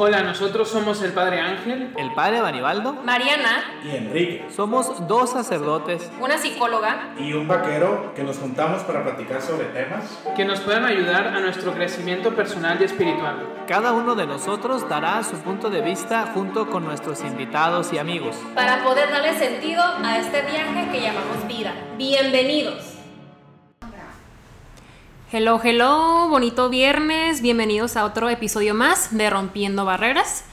Hola, nosotros somos el Padre Ángel, el Padre Banibaldo, Mariana y Enrique. Somos dos sacerdotes, una psicóloga y un vaquero que nos juntamos para platicar sobre temas que nos puedan ayudar a nuestro crecimiento personal y espiritual. Cada uno de nosotros dará su punto de vista junto con nuestros invitados y amigos para poder darle sentido a este viaje que llamamos vida. Bienvenidos. Hello, hello, bonito viernes, bienvenidos a otro episodio más de Rompiendo Barreras.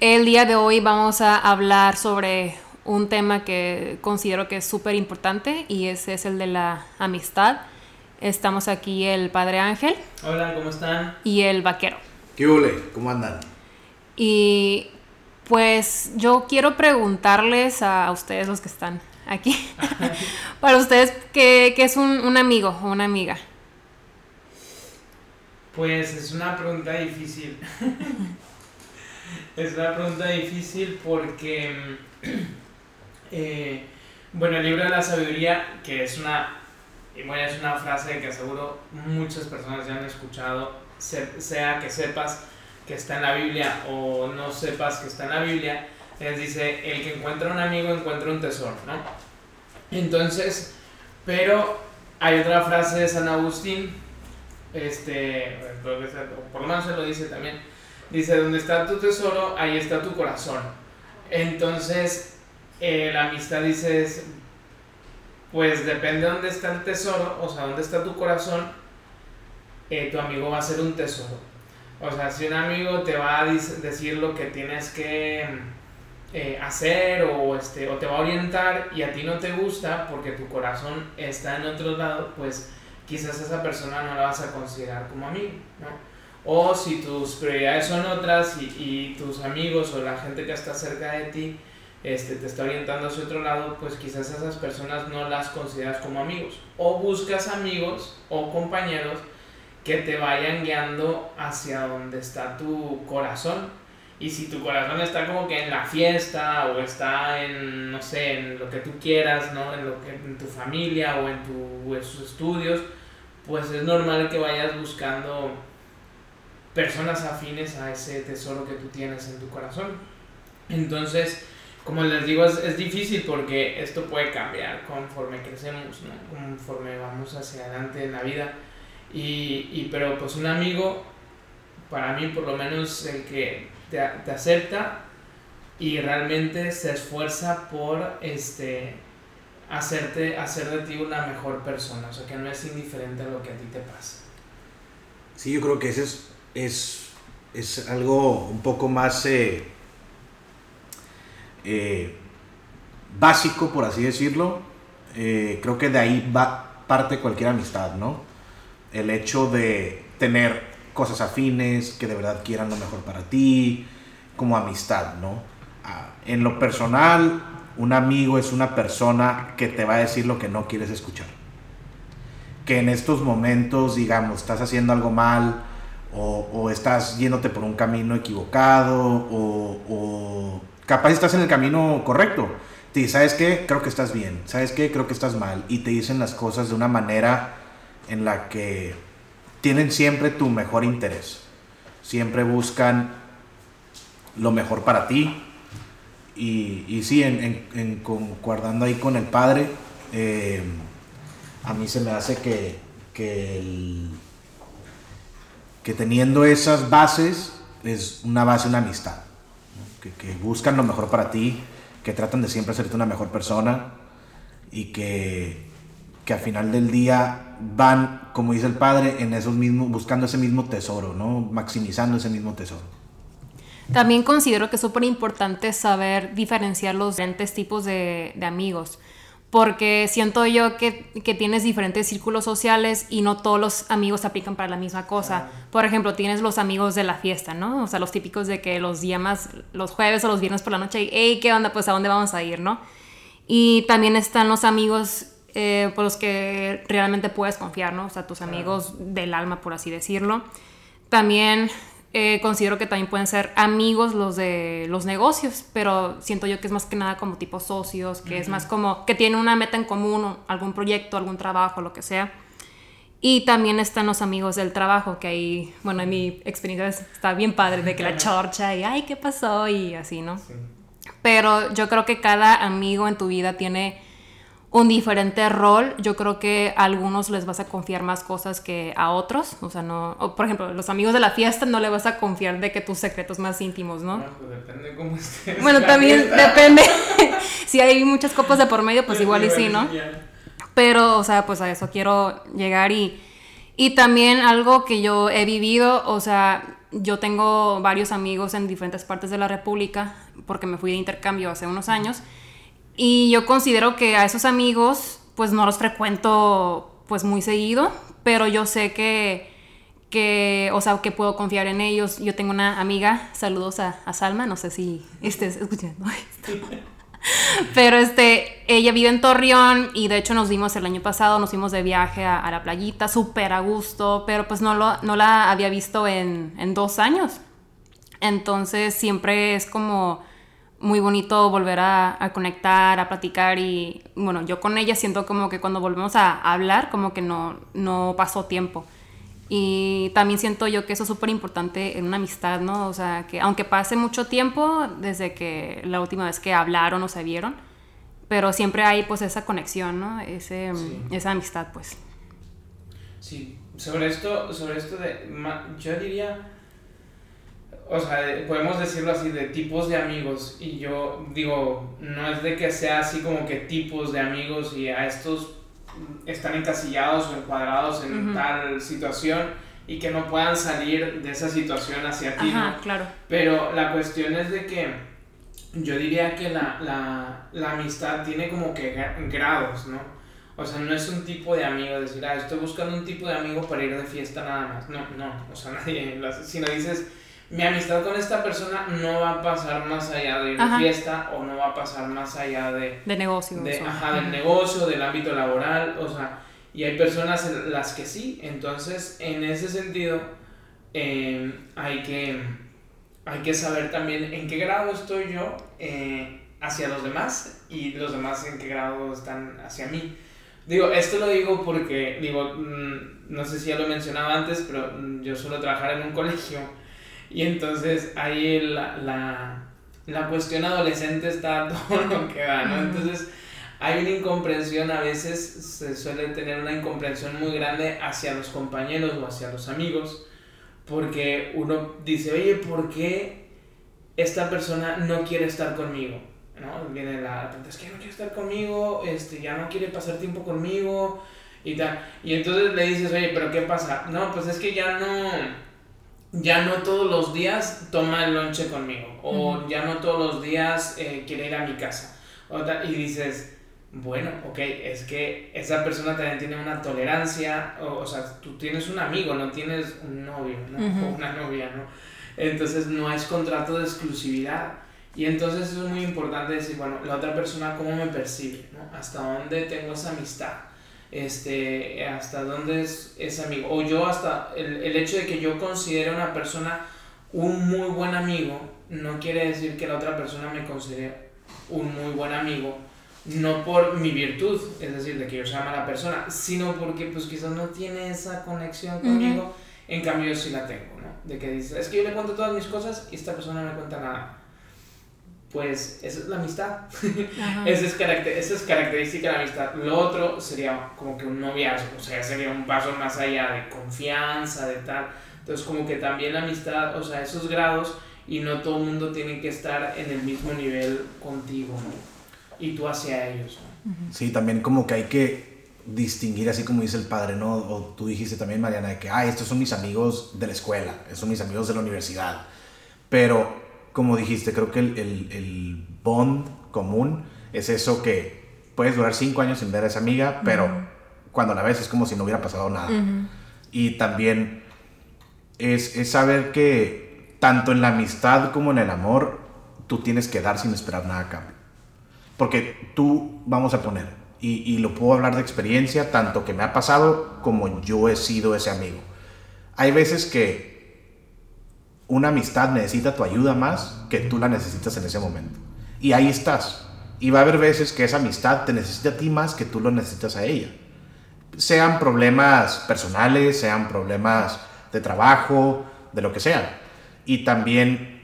El día de hoy vamos a hablar sobre un tema que considero que es súper importante y ese es el de la amistad. Estamos aquí el Padre Ángel. Hola, ¿cómo están? Y el Vaquero. ¿Qué hule? ¿Cómo andan? Y pues yo quiero preguntarles a ustedes los que están aquí, para ustedes, ¿qué, es un, un amigo o una amiga? Pues es una pregunta difícil. es una pregunta difícil porque, eh, bueno, el libro de la sabiduría, que es una, bueno, es una frase que seguro muchas personas ya han escuchado, sea que sepas que está en la Biblia o no sepas que está en la Biblia, les dice, el que encuentra un amigo encuentra un tesoro, ¿no? Entonces, pero hay otra frase de San Agustín este, por lo menos se lo dice también, dice, donde está tu tesoro, ahí está tu corazón. Entonces, eh, la amistad dice, pues depende de dónde está el tesoro, o sea, dónde está tu corazón, eh, tu amigo va a ser un tesoro. O sea, si un amigo te va a decir lo que tienes que eh, hacer o, este, o te va a orientar y a ti no te gusta porque tu corazón está en otro lado, pues quizás esa persona no la vas a considerar como amigo, ¿no? O si tus prioridades son otras y, y, tus amigos o la gente que está cerca de ti este, te está orientando hacia otro lado, pues quizás esas personas no las consideras como amigos. O buscas amigos o compañeros que te vayan guiando hacia donde está tu corazón. Y si tu corazón está como que en la fiesta o está en, no sé, en lo que tú quieras, ¿no? En, lo que, en tu familia o en, tu, en tus estudios, pues es normal que vayas buscando personas afines a ese tesoro que tú tienes en tu corazón. Entonces, como les digo, es, difícil porque esto puede cambiar conforme crecemos, ¿no? conforme vamos hacia adelante en la vida. Y, y, pero pues un amigo, para mí por lo menos el que te, te acepta y realmente se esfuerza por este hacerte, hacer de ti una mejor persona, o sea, que no es indiferente a lo que a ti te pasa. Sí, yo creo que ese es, es, es algo un poco más eh, eh, básico, por así decirlo. Eh, creo que de ahí va parte cualquier amistad, ¿no? El hecho de tener cosas afines, que de verdad quieran lo mejor para ti, como amistad, ¿no? Ah, en lo personal, un amigo es una persona que te va a decir lo que no quieres escuchar. Que en estos momentos, digamos, estás haciendo algo mal o, estás yéndote por un camino equivocado o, o, capaz estás en el camino correcto. Te dice, ¿sabes qué? Creo que estás bien. ¿Sabes qué? Creo que estás mal. Y te dicen las cosas de una manera en la que tienen siempre tu mejor interés. Siempre buscan lo mejor para ti, y, sí, en, concordando ahí con el padre, eh, a mí se me hace que, que, teniendo esas bases es una base, una amistad, que, que, buscan lo mejor para ti, que tratan de siempre hacerte una mejor persona y que, que al final del día van, como dice el padre, en esos mismos, buscando ese mismo tesoro, ¿no? maximizando ese mismo tesoro. También considero que es súper importante saber diferenciar los diferentes tipos de, amigos, porque siento yo que, tienes diferentes círculos sociales y no todos los amigos se aplican para la misma cosa. Por ejemplo, tienes los amigos de la fiesta, ¿no? O sea, los típicos de que los llamas los jueves o los viernes por la noche y, hey, ¿qué onda? Pues a dónde vamos a ir, ¿no? Y también están los amigos eh, por los que realmente puedes confiar, ¿no? O sea, tus amigos del alma, por así decirlo. También eh, considero que también pueden ser amigos los de los negocios, pero siento yo que es más que nada como tipo socios, que es más como que tienen una meta en común, algún proyecto, algún trabajo, lo que sea. Y también están los amigos del trabajo, que ahí, bueno, en mi experiencia está bien padre, de que la chorcha y, ay, ¿qué pasó? Y así, ¿no? Pero yo creo que cada amigo en tu vida tiene un diferente rol. Yo creo que a algunos les vas a confiar más cosas que a otros. O sea, no. o, por ejemplo, los amigos de la fiesta no le vas a confiar de que tus secretos más íntimos, ¿no? Bueno, pues depende cómo estés. Bueno, también fiesta. depende. si hay muchas copas de por medio, pues igual y sí, ¿no? Pero, o sea, pues a eso quiero llegar y, y también algo que yo he vivido, o sea, yo tengo varios amigos en diferentes partes de la República porque me fui de intercambio hace unos años y yo considero que a esos amigos pues no los frecuento pues muy seguido, pero yo sé que, que o sea, que puedo confiar en ellos. Yo tengo una amiga, saludos a, a Salma, no sé si estés escuchando esto. Pero este, ella vive en Torreón y de hecho nos vimos el año pasado, nos fuimos de viaje a, a la playita, súper a gusto, pero pues no, lo, no la había visto en, en dos años. Entonces siempre es como muy bonito volver a, a conectar, a platicar y bueno, yo con ella siento como que cuando volvemos a, hablar como que no, no pasó tiempo. Y también siento yo que eso es súper importante en una amistad, ¿no? O sea, que aunque pase mucho tiempo desde que la última vez que hablaron o se vieron, pero siempre hay pues esa conexión, ¿no? Ese, Sí. Esa amistad, pues. Sí, sobre esto, sobre esto de, yo diría, o sea, de- podemos decirlo así, de tipos de amigos, y yo digo, no es de que sea así como que tipos de amigos y a estos están encasillados o encuadrados en tal situación y que no puedan salir de esa situación hacia ti, ¿no? Ajá, claro. Pero la cuestión es de que yo diría que la, la, la amistad tiene como que gra- grados, ¿no? O sea, no es un tipo de amigo, decir, ah, estoy buscando un tipo de amigo para ir de fiesta nada más. No, no, o sea, nadie, hace. sino dices, mi amistad con esta persona no va a pasar más allá de Ajá. fiesta o no va a pasar más allá de, De negocios. de, ajá, del negocio, del ámbito laboral, o sea, y hay personas en las que sí, entonces en ese sentido eh, hay, que, hay que saber también en qué grado estoy yo eh, hacia los demás y los demás en qué grado están hacia mí. Digo, esto lo digo porque, digo, mm, no sé si ya lo mencionaba antes, pero mm, yo suelo trabajar en un colegio y entonces ahí la, la, la cuestión adolescente está a todo lo que da, ¿no? Entonces hay una incomprensión, a veces se suele tener una incomprensión muy grande hacia los compañeros o hacia los amigos, porque uno dice, oye, ¿por qué esta persona no quiere estar conmigo? ¿No? Viene la pregunta, es que no quiere estar conmigo, este, ya no quiere pasar tiempo conmigo y tal. Y entonces le dices, oye, ¿pero qué pasa? No, pues es que ya no, ya no todos los días toma el lonche conmigo, o ya no todos los días eh, quiere ir a mi casa. Y dices, bueno, ok, es que esa persona también tiene una tolerancia, o, o sea, tú tienes un amigo, no tienes un novio, ¿no? O una novia, ¿no? Entonces no es contrato de exclusividad. Y entonces es muy importante decir, bueno, la otra persona cómo me percibe, ¿no? Hasta dónde tengo esa amistad, este, hasta dónde es, es amigo. O yo hasta el, el hecho de que yo considere a una persona un muy buen amigo, no quiere decir que la otra persona me considere un muy buen amigo, no por mi virtud, es decir, de que yo sea mala persona, sino porque pues quizás no tiene esa conexión conmigo, en cambio yo sí la tengo, ¿no? De que dice, es que yo le cuento todas mis cosas y esta persona no me cuenta nada. Pues esa es la amistad. Esa es, caracter- esa es característica de la amistad. Lo otro sería como que un noviazgo, o sea, sería un paso más allá de confianza, de tal. Entonces, como que también la amistad, o sea, esos grados, y no todo el mundo tiene que estar en el mismo nivel contigo, ¿no? Y tú hacia ellos, ¿no? Sí, también como que hay que distinguir, así como dice el padre, ¿no? O tú dijiste también, Mariana, de que, ah, estos son mis amigos de la escuela, estos son mis amigos de la universidad. Pero, como dijiste, creo que el, el, el bond común es eso que puedes durar cinco años sin ver a esa amiga, pero cuando la ves es como si no hubiera pasado nada. Y también es, es saber que tanto en la amistad como en el amor, tú tienes que dar sin esperar nada a cambio. Porque tú, vamos a poner, y, y lo puedo hablar de experiencia, tanto que me ha pasado como yo he sido ese amigo. Hay veces que una amistad necesita tu ayuda más que tú la necesitas en ese momento. Y ahí estás. Y va a haber veces que esa amistad te necesita a ti más que tú lo necesitas a ella. sean problemas personales, sean problemas de trabajo, de lo que sea. Y también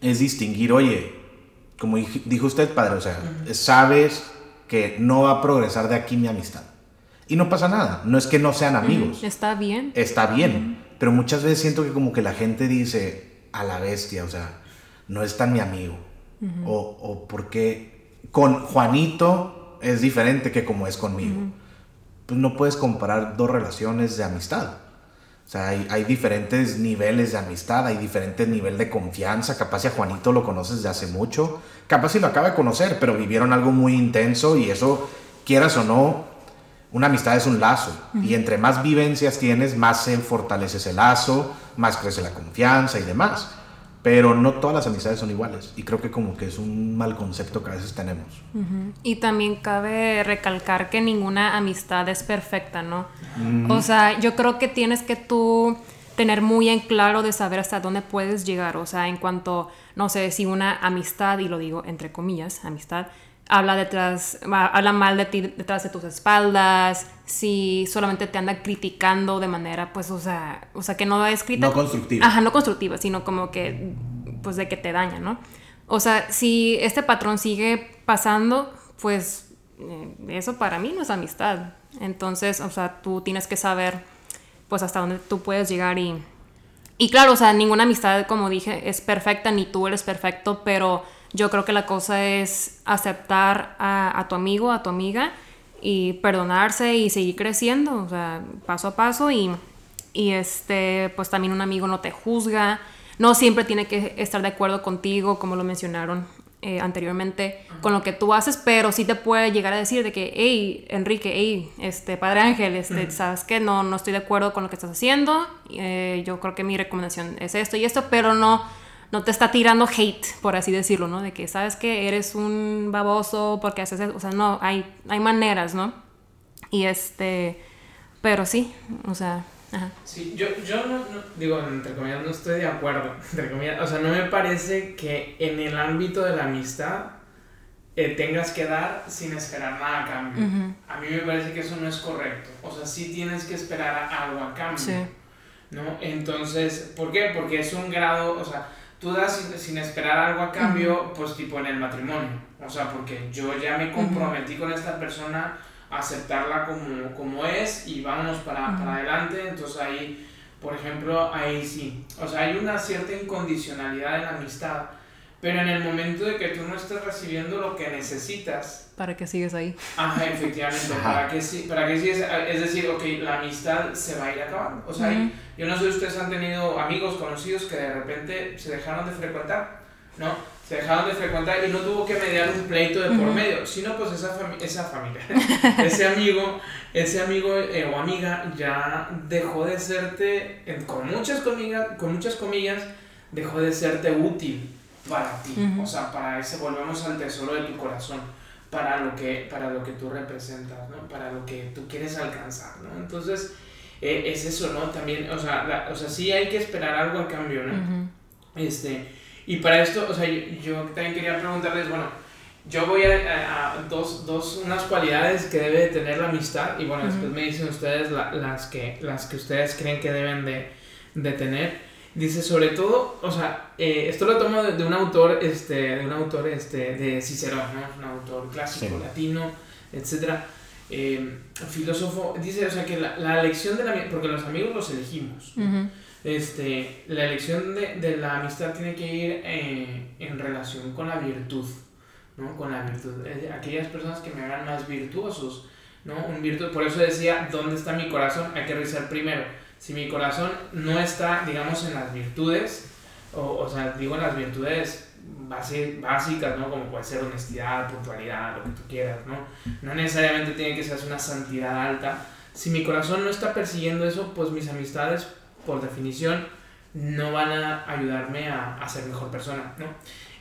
es distinguir, oye, como dijo usted, padre, o sea, sabes que no va a progresar de aquí mi amistad. Y no pasa nada, no es que no sean amigos. Está bien. Está bien, pero muchas veces siento que como que la gente dice, a la bestia, o sea, no es tan mi amigo. o, o porque con Juanito es diferente que como es conmigo. Pues no puedes comparar dos relaciones de amistad. O sea, hay, hay, diferentes niveles de amistad, hay diferentes niveles de confianza. Capaz si a Juanito lo conoces de hace mucho, capaz si lo acaba de conocer, pero vivieron algo muy intenso y eso, quieras o no, una amistad es un lazo. Y entre más vivencias tienes, más se fortalece ese lazo, más crece la confianza y demás. Pero no todas las amistades son iguales. Y creo que como que es un mal concepto que a veces tenemos. Y también cabe recalcar que ninguna amistad es perfecta, ¿no? O sea, yo creo que tienes que tú tener muy en claro de saber hasta dónde puedes llegar. O sea, en cuanto, no sé, si una amistad, y lo digo entre comillas, amistad, habla detrás, habla mal de ti detrás de tus espaldas, si solamente te anda criticando de manera, pues, o sea, o sea, que no es crítica. No constructiva. Ajá, no constructiva, sino como que, pues, de que te daña, ¿no? O sea, si este patrón sigue pasando, pues, eh, eso para mí no es amistad. Entonces, o sea, tú tienes que saber, pues, hasta dónde tú puedes llegar y... Y claro, o sea, ninguna amistad, como dije, es perfecta, ni tú eres perfecto, pero yo creo que la cosa es aceptar a, tu amigo, a tu amiga y perdonarse y seguir creciendo, o sea, paso a paso y, y este, pues también un amigo no te juzga, no siempre tiene que estar de acuerdo contigo, como lo mencionaron eh, anteriormente, con lo que tú haces, pero sí te puede llegar a decir de que, hey, Enrique, hey, este, Padre Ángel, este, sabes que no, no estoy de acuerdo con lo que estás haciendo, eh, yo creo que mi recomendación es esto y esto, pero no no te está tirando hate, por así decirlo, ¿no? De que sabes que eres un baboso porque haces eso. O sea, no, hay, hay maneras, ¿no? Y este, pero sí, o sea, ajá. Sí, yo, yo no, digo, entre comillas, no estoy de acuerdo, entre comillas, o sea, no me parece que en el ámbito de la amistad eh, tengas que dar sin esperar nada a cambio. A mí me parece que eso no es correcto. O sea, sí tienes que esperar algo a cambio. Sí. ¿No? Entonces, ¿por qué? Porque es un grado, o sea, tú das sin, esperar algo a cambio, pues tipo en el matrimonio. O sea, porque yo ya me comprometí con esta persona a aceptarla como, como es y vamos para, para adelante. Entonces ahí, por ejemplo, ahí sí. O sea, hay una cierta incondicionalidad en la amistad. Pero en el momento de que tú no estés recibiendo lo que necesitas. ¿Para que sigues ahí? Ajá, efectivamente. ¿Para que, para que sigues? Es decir, ok, la amistad se va a ir acabando. O sea, yo no sé si ustedes han tenido amigos, conocidos que de repente se dejaron de frecuentar, ¿no? Se dejaron de frecuentar y no tuvo que mediar un pleito de por medio, sino pues esa, esa familia, ese amigo, ese amigo eh, o amiga ya dejó de serte, con muchas comillas, con muchas comillas, dejó de serte útil para ti, o sea, para ese, volvemos al tesoro de tu corazón, para lo que, para lo que tú representas, ¿no? Para lo que tú quieres alcanzar, ¿no? Entonces, eh, es eso, ¿no? También, o sea, o sea, sí hay que esperar algo a cambio, ¿no? Este, y para esto, o sea, yo, también quería preguntarles, bueno, yo voy a, dos, dos, unas cualidades que debe tener la amistad y bueno, después me dicen ustedes las, que, las que ustedes creen que deben de, de tener. Dice, sobre todo, o sea, eh, esto lo tomo de, un autor, este, de un autor, este, de Cicerón, ¿no? Un autor clásico, latino, etcétera eh, filósofo, dice, o sea, que la, la elección de la porque los amigos los elegimos, este, la elección de, de, la amistad tiene que ir eh, en relación con la virtud, ¿no? Con la virtud, aquellas personas que me hagan más virtuosos, ¿no? Un virtud, por eso decía, ¿dónde está mi corazón? Hay que revisar primero. Si mi corazón no está, digamos, en las virtudes, o, o sea, digo en las virtudes básicas, ¿no? Como puede ser honestidad, puntualidad, lo que tú quieras, ¿no? No necesariamente tiene que ser una santidad alta. Si mi corazón no está persiguiendo eso, pues mis amistades, por definición, no van a ayudarme a, a ser mejor persona, ¿no?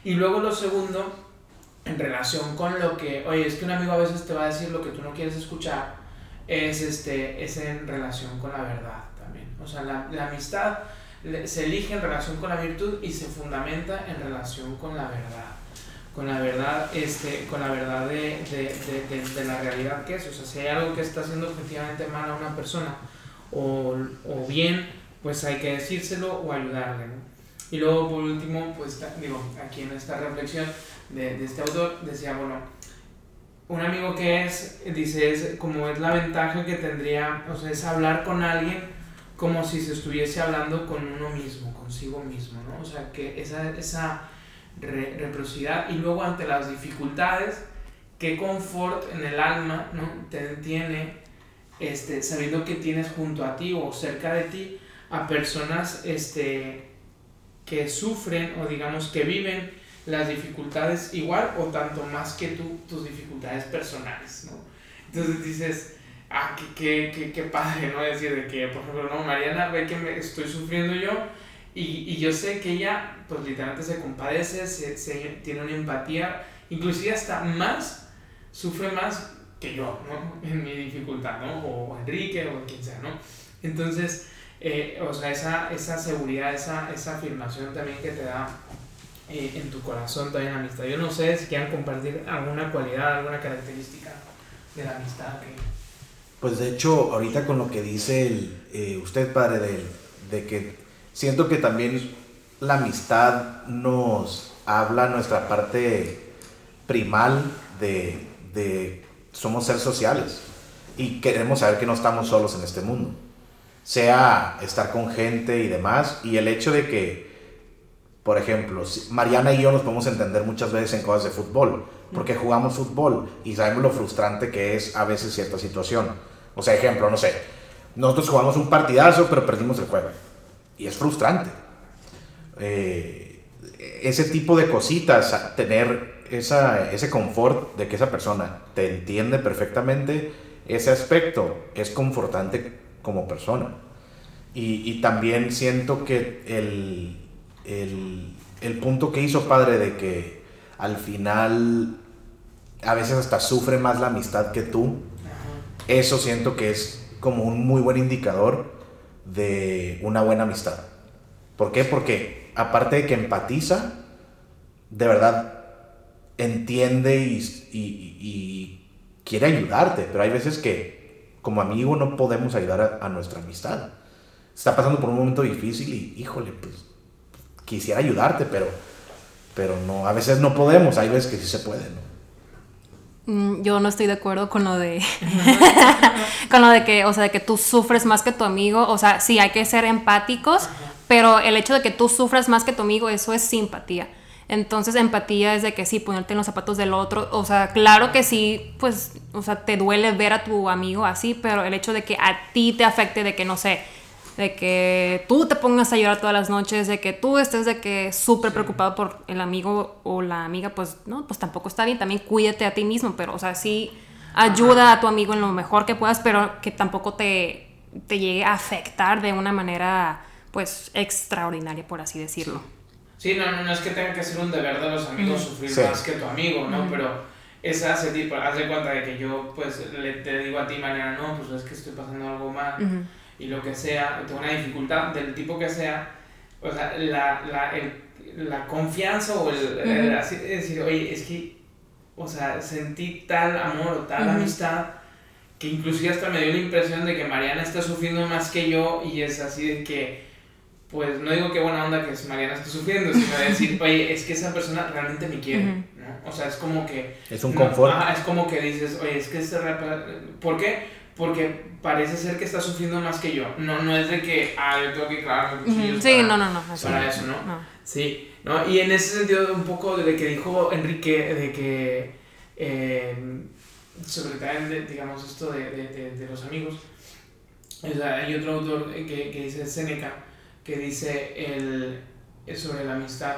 Y luego lo segundo, en relación con lo que, oye, es que un amigo a veces te va a decir lo que tú no quieres escuchar, es, este, es en relación con la verdad. O sea, la, la amistad se elige en relación con la virtud y se fundamenta en relación con la verdad. con la verdad, este, con la verdad de, de, de, de, la realidad que es. O sea, si hay algo que está haciendo efectivamente mal a una persona o, o bien, pues hay que decírselo o ayudarle. ¿no? Y luego, por último, pues digo, aquí en esta reflexión de este autor, decía, bueno, un amigo que es, dice, es como es la ventaja que tendría, o sea, es hablar con alguien como si se estuviese hablando con uno mismo, consigo mismo, ¿no? O sea, que esa, esa reciprocidad y luego ante las dificultades, qué confort en el alma, ¿no? Te tiene, este, sabiendo que tienes junto a ti o cerca de ti a personas, este, que sufren o digamos que viven las dificultades igual o tanto más que tú tus dificultades personales, ¿no? Entonces dices, ah, qué, qué, qué, padre, ¿no? Decir de que, por ejemplo, no, Mariana ve que me estoy sufriendo yo y, y yo sé que ella, pues literalmente se compadece, se, se, tiene una empatía, inclusive hasta más, sufre más que yo, ¿no? En mi dificultad, ¿no? O Enrique o quien sea, ¿no? Entonces, eh, o sea, esa, esa seguridad, esa, esa afirmación también que te da eh, en tu corazón también la amistad. Yo no sé si quieran compartir alguna cualidad, alguna característica de la amistad. Que... Pues de hecho, ahorita con lo que dice el, eh, usted, padre, de, de que siento que también la amistad nos habla nuestra parte primal de, de somos seres sociales y queremos saber que no estamos solos en este mundo. Sea estar con gente y demás, y el hecho de que por ejemplo, Mariana y yo nos podemos entender muchas veces en cosas de fútbol, porque jugamos fútbol y sabemos lo frustrante que es a veces cierta situación. O sea, ejemplo, no sé, nosotros jugamos un partidazo, pero perdimos el juego. Y es frustrante. Eh, ese tipo de cositas, tener esa, ese confort de que esa persona te entiende perfectamente, ese aspecto es confortante como persona. Y, y también siento que el, el, el punto que hizo padre de que al final a veces hasta sufre más la amistad que tú, eso siento que es como un muy buen indicador de una buena amistad. ¿Por qué? Porque aparte de que empatiza, de verdad entiende y, quiere ayudarte, pero hay veces que como amigo no podemos ayudar a, a, nuestra amistad. Está pasando por un momento difícil y, híjole, pues quisiera ayudarte, pero, pero no, a veces no podemos, hay veces que sí se puede, ¿no? Mm, yo no estoy de acuerdo con lo de con lo de que, o sea, de que tú sufres más que tu amigo, o sea, sí hay que ser empáticos, pero el hecho de que tú sufras más que tu amigo, eso es simpatía. Entonces, empatía es de que sí, ponerte en los zapatos del otro. O sea, claro que sí, pues, o sea, te duele ver a tu amigo así, pero el hecho de que a ti te afecte, de que, no sé, de que tú te pongas a llorar todas las noches, de que tú estés de que súper sí. preocupado por el amigo o la amiga, pues no, pues tampoco está bien, también cuídate a ti mismo, pero o sea, sí ayuda Ajá. a tu amigo en lo mejor que puedas, pero que tampoco te, te llegue a afectar de una manera pues extraordinaria, por así decirlo. Sí, no, no, no es que tenga que ser un deber de los amigos mm. sufrir sí. más que tu amigo, ¿no? Mm. Pero esa hace tipo, haz de cuenta de que yo pues le, te digo a ti mañana, no, pues es que estoy pasando algo mal. Mm -hmm y lo que sea, tengo una dificultad del tipo que sea, o sea, la, la, el, la confianza o el, uh -huh. el, así, decir, oye, es que, o sea, sentí tal amor o tal uh -huh. amistad que inclusive hasta me dio la impresión de que Mariana está sufriendo más que yo y es así de que, pues no digo que buena onda que Mariana esté sufriendo, sino de decir, oye, es que esa persona realmente me quiere, uh -huh. ¿No? O sea, es como que... Es un confort. No, es como que dices, oye, es que este ¿Por qué? porque parece ser que está sufriendo más que yo. No, no es de que, ah, yo tengo que clavarme cuchillos Sí, para, no, no, no. Para eso, ¿no? no? Sí, ¿no? Y en ese sentido, un poco de lo que dijo Enrique, de que, eh, sobre también, de, digamos, esto de, de, de, los amigos, o sea, hay otro autor que, que dice Seneca, que dice el, sobre la amistad,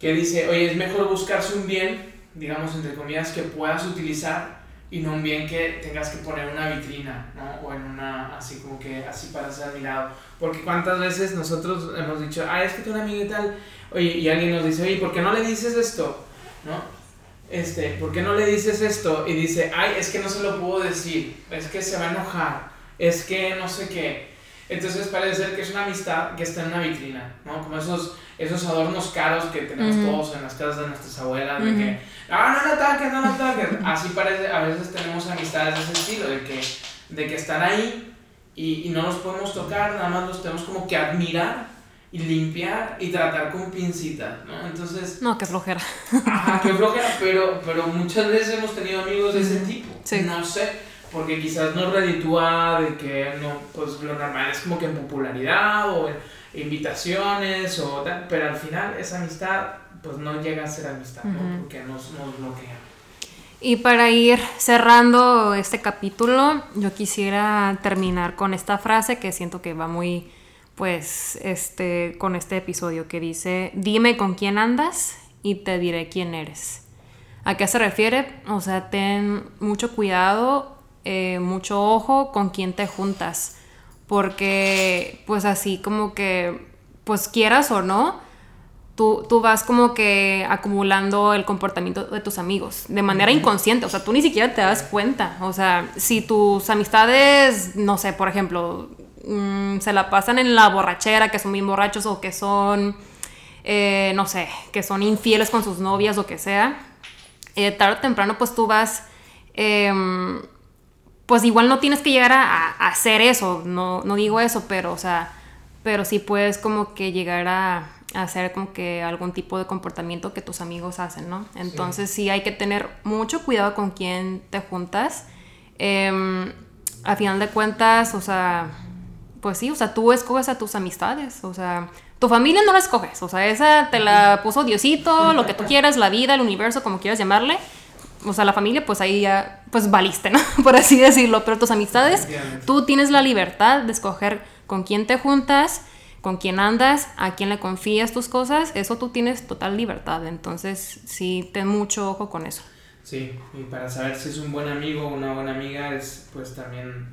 que dice, oye, es mejor buscarse un bien, digamos, entre comillas, que puedas utilizar y no un bien que tengas que poner una vitrina, ¿no? O en una, así como que, así para ser admirado. Porque cuántas veces nosotros hemos dicho, ah, es que un amigo y tal, oye, y alguien nos dice, oye, ¿por qué no le dices esto? ¿No? Este, ¿por qué no le dices esto? Y dice, ay, es que no se lo puedo decir, es que se va a enojar, es que no sé qué. Entonces parece ser que es una amistad que está en una vitrina, ¿no? Como esos, esos adornos caros que tenemos Ujú. todos en las casas de nuestras abuelas, de Ujú. que, ah, no, no ataques, no, no ataques. Así parece, a veces tenemos amistades de ese estilo, de que, de que están ahí y, y no los podemos tocar, nada más los tenemos como que admirar y limpiar y tratar con pincita, ¿no? Entonces, No, qué flojera. Ajá, qué flojera, pero, pero muchas veces hemos tenido amigos de ese tipo. Sí. No sé, porque quizás nos reditúa de que no, pues lo normal es como que en popularidad o en invitaciones o tal, pero al final esa amistad pues no llega a ser amistad, ¿no? Ujú. Porque nos, nos bloquea. Y para ir cerrando este capítulo, yo quisiera terminar con esta frase que siento que va muy, pues, este, con este episodio que dice, dime con quién andas y te diré quién eres. ¿A qué se refiere? O sea, ten mucho cuidado, eh, mucho ojo con quién te juntas, porque, pues, así como que, pues, quieras o no, tú, tú vas como que acumulando el comportamiento de tus amigos de manera inconsciente, o sea, tú ni siquiera te das cuenta, o sea, si tus amistades, no sé, por ejemplo, mm, se la pasan en la borrachera, que son bien borrachos o que son, eh, no sé, que son infieles con sus novias o que sea, eh, tarde o temprano pues tú vas... em, pues igual no tienes que llegar a, hacer eso, no, no digo eso, pero o sea, pero sí puedes como que llegar a, a hacer como que algún tipo de comportamiento que tus amigos hacen, ¿no? Entonces sí, hay que tener mucho cuidado con quién te juntas. Em, a final de cuentas, o sea, pues sí, o sea, tú escoges a tus amistades, o sea, tu familia no la escoges, o sea, esa te la puso Diosito, lo que tú quieras, la vida, el universo, como quieras llamarle. O sea, la familia, pues ahí ya, pues valiste, ¿no? Por así decirlo. Pero tus amistades, tú tienes la libertad de escoger con quién te juntas, con quién andas, a quién le confías tus cosas. Eso tú tienes total libertad. Entonces, sí, ten mucho ojo con eso. Sí, y para saber si es un buen amigo o una buena amiga es pues también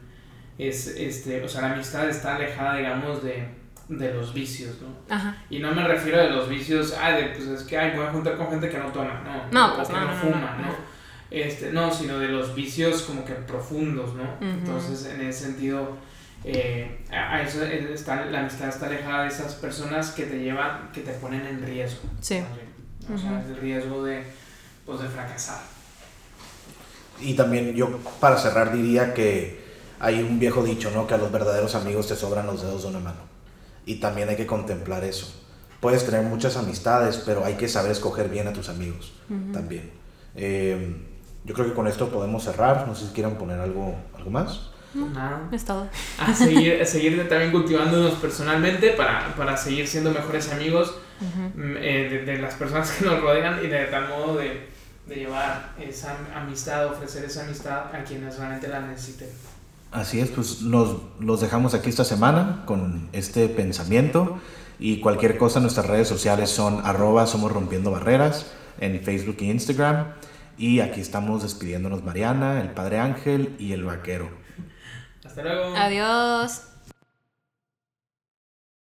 es este, o sea, la amistad está alejada, digamos, de, de los vicios, ¿no? Ajá. Y no me refiero a los vicios, ah, de pues es que ay, voy a juntar con gente que no toma, no, No, o pues, que no, no, no, no, fuma, no. ¿No? Este, no, sino de los vicios como que profundos, ¿no? Ujú. Entonces, en ese sentido, eh, a eso está, la amistad está alejada de esas personas que te llevan, que te ponen en riesgo. Sí. ¿no? O sea, el riesgo de, pues, de fracasar. Y también yo, para cerrar, diría que hay un viejo dicho, ¿no? Que a los verdaderos amigos te sobran los dedos de una mano. Y también hay que contemplar eso. Puedes tener muchas amistades, pero hay que saber escoger bien a tus amigos también. Eh, yo creo que con esto podemos cerrar. No sé si quieran poner algo, algo más. Nada. Es todo. a seguir, a seguir también cultivándonos personalmente para, para seguir siendo mejores amigos mm, eh, de, de las personas que nos rodean y de tal modo de, de llevar esa amistad, ofrecer esa amistad a quienes realmente la necesiten. Así es, pues nos, los dejamos aquí esta semana con este pensamiento y cualquier cosa en nuestras redes sociales son arroba somos rompiendo barreras en Facebook e Instagram y aquí estamos despidiéndonos Mariana, el Padre Ángel y el Vaquero. Hasta luego. Adiós.